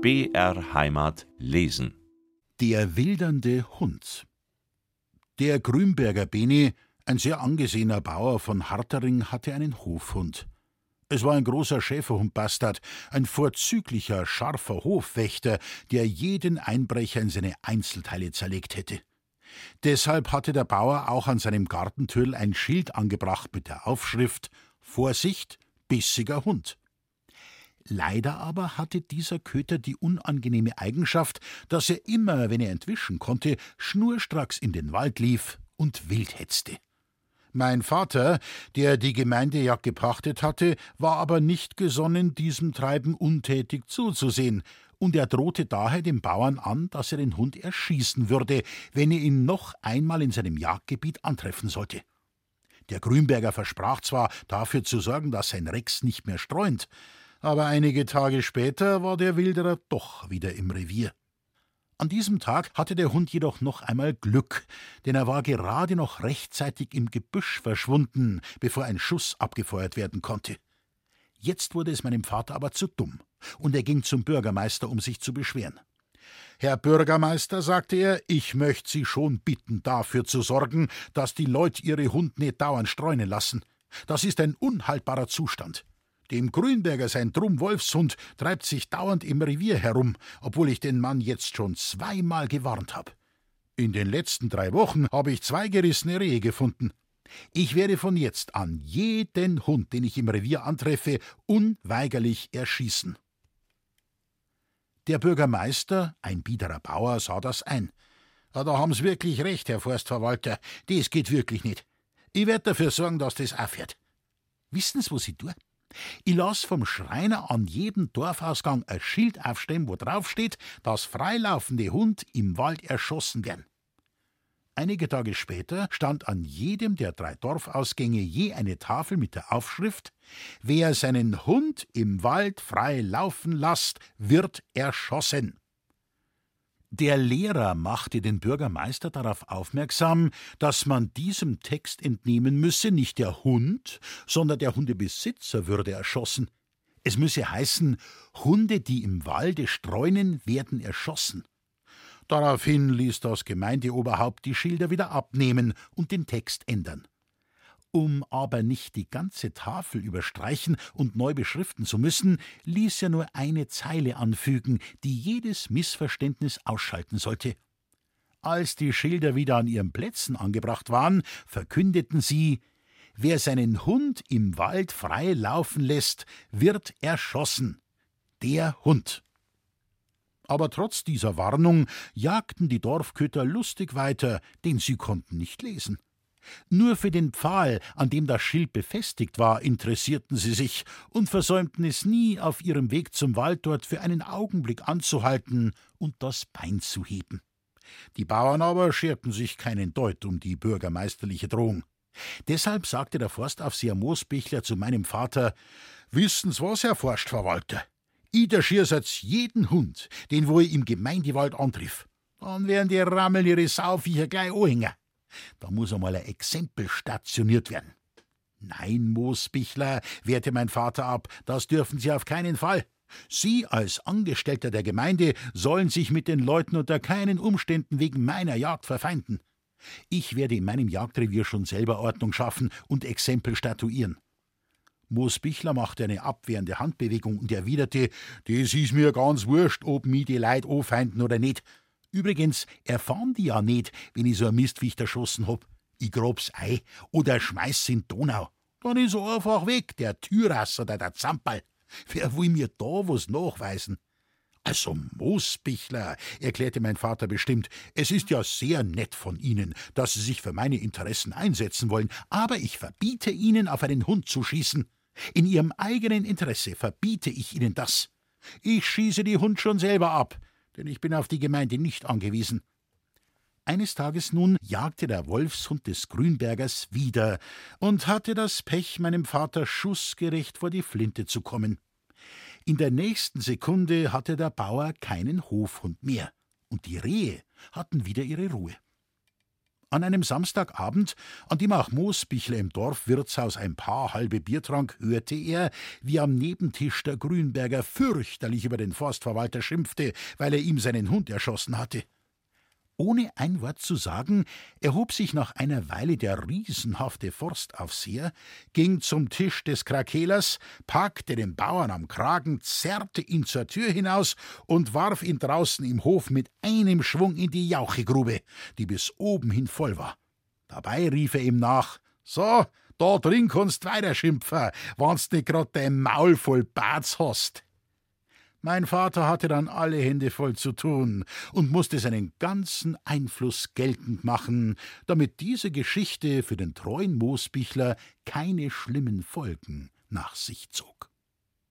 BR Heimat lesen. Der wildernde Hund. Der Grünberger Beni, ein sehr angesehener Bauer von Hartering, hatte einen Hofhund. Es war ein großer Schäferhundbastard, ein vorzüglicher, scharfer Hofwächter, der jeden Einbrecher in seine Einzelteile zerlegt hätte. Deshalb hatte der Bauer auch an seinem Gartentürl ein Schild angebracht mit der Aufschrift Vorsicht, bissiger Hund. Leider aber hatte dieser Köter die unangenehme Eigenschaft, dass er immer, wenn er entwischen konnte, schnurstracks in den Wald lief und wild hetzte. Mein Vater, der die Gemeindejagd gepachtet hatte, war aber nicht gesonnen, diesem Treiben untätig zuzusehen, und er drohte daher dem Bauern an, dass er den Hund erschießen würde, wenn er ihn noch einmal in seinem Jagdgebiet antreffen sollte. Der Grünberger versprach zwar, dafür zu sorgen, dass sein Rex nicht mehr streunt, aber einige Tage später war der Wilderer doch wieder im Revier. An diesem Tag hatte der Hund jedoch noch einmal Glück, denn er war gerade noch rechtzeitig im Gebüsch verschwunden, bevor ein Schuss abgefeuert werden konnte. Jetzt wurde es meinem Vater aber zu dumm, und er ging zum Bürgermeister, um sich zu beschweren. Herr Bürgermeister, sagte er, ich möchte Sie schon bitten, dafür zu sorgen, dass die Leute ihre Hund nicht dauernd streunen lassen. Das ist ein unhaltbarer Zustand. Dem Grünberger sein Drum Wolfshund treibt sich dauernd im Revier herum, obwohl ich den Mann jetzt schon zweimal gewarnt habe. In den letzten drei Wochen habe ich zwei gerissene Rehe gefunden. Ich werde von jetzt an jeden Hund, den ich im Revier antreffe, unweigerlich erschießen. Der Bürgermeister, ein biederer Bauer, sah das ein. Ja, da haben Sie wirklich recht, Herr Forstverwalter. Das geht wirklich nicht. Ich werde dafür sorgen, dass das aufhört. Wissen Sie, was ich lass vom Schreiner an jedem Dorfausgang ein Schild aufstellen, wo drauf steht, dass freilaufende Hund im Wald erschossen werden. Einige Tage später stand an jedem der drei Dorfausgänge je eine Tafel mit der Aufschrift Wer seinen Hund im Wald frei laufen lasst, wird erschossen. Der Lehrer machte den Bürgermeister darauf aufmerksam, dass man diesem Text entnehmen müsse, nicht der Hund, sondern der Hundebesitzer würde erschossen. Es müsse heißen, Hunde, die im Walde streunen, werden erschossen. Daraufhin ließ das Gemeindeoberhaupt die Schilder wieder abnehmen und den Text ändern. Um aber nicht die ganze Tafel überstreichen und neu beschriften zu müssen, ließ er nur eine Zeile anfügen, die jedes Missverständnis ausschalten sollte. Als die Schilder wieder an ihren Plätzen angebracht waren, verkündeten sie Wer seinen Hund im Wald frei laufen lässt, wird erschossen. Der Hund. Aber trotz dieser Warnung jagten die Dorfköter lustig weiter, denn sie konnten nicht lesen. Nur für den Pfahl, an dem das Schild befestigt war, interessierten sie sich und versäumten es nie, auf ihrem Weg zum Wald dort für einen Augenblick anzuhalten und das Bein zu heben. Die Bauern aber scherten sich keinen Deut um die bürgermeisterliche Drohung. Deshalb sagte der Forstaufseher Moosbichler zu meinem Vater: Wissen's was, Herr Forstverwalter? Erschieß jetzt jeden Hund, den wo ich im Gemeindewald antriff. Dann werden die Rammeln ihre Sauviecher gleich anhängen. Da muss einmal ein Exempel stationiert werden. Nein, Moosbichler, wehrte mein Vater ab, das dürfen Sie auf keinen Fall. Sie als Angestellter der Gemeinde sollen sich mit den Leuten unter keinen Umständen wegen meiner Jagd verfeinden. Ich werde in meinem Jagdrevier schon selber Ordnung schaffen und Exempel statuieren. Moosbichler machte eine abwehrende Handbewegung und erwiderte: Das ist mir ganz wurscht, ob mi die Leid anfeinden oder nicht. Übrigens erfahren die ja nicht, wenn ich so ein Mistviech erschossen hab. Ich grab's ei oder schmeiß's in Donau. Dann ist er einfach weg, der Türasser oder der Zampal. Wer will mir da was nachweisen? Also Moosbichler, erklärte mein Vater bestimmt, es ist ja sehr nett von Ihnen, dass Sie sich für meine Interessen einsetzen wollen, aber ich verbiete Ihnen, auf einen Hund zu schießen. In Ihrem eigenen Interesse verbiete ich Ihnen das. Ich schieße die Hund schon selber ab, denn ich bin auf die Gemeinde nicht angewiesen. Eines Tages nun jagte der Wolfshund des Grünbergers wieder und hatte das Pech, meinem Vater schussgerecht vor die Flinte zu kommen. In der nächsten Sekunde hatte der Bauer keinen Hofhund mehr, und die Rehe hatten wieder ihre Ruhe. An einem Samstagabend, an dem auch Moosbichler im Dorfwirtshaus ein paar halbe Bier trank, hörte er, wie am Nebentisch der Grünberger fürchterlich über den Forstverwalter schimpfte, weil er ihm seinen Hund erschossen hatte. Ohne ein Wort zu sagen, erhob sich nach einer Weile der riesenhafte Forstaufseher, ging zum Tisch des Krakelers, packte den Bauern am Kragen, zerrte ihn zur Tür hinaus und warf ihn draußen im Hof mit einem Schwung in die Jauchegrube, die bis oben hin voll war. Dabei rief er ihm nach: So, da drin kannst weiter schimpfen, wann's nicht grad dein Maul voll Barts hast. Mein Vater hatte dann alle Hände voll zu tun und musste seinen ganzen Einfluss geltend machen, damit diese Geschichte für den treuen Moosbichler keine schlimmen Folgen nach sich zog.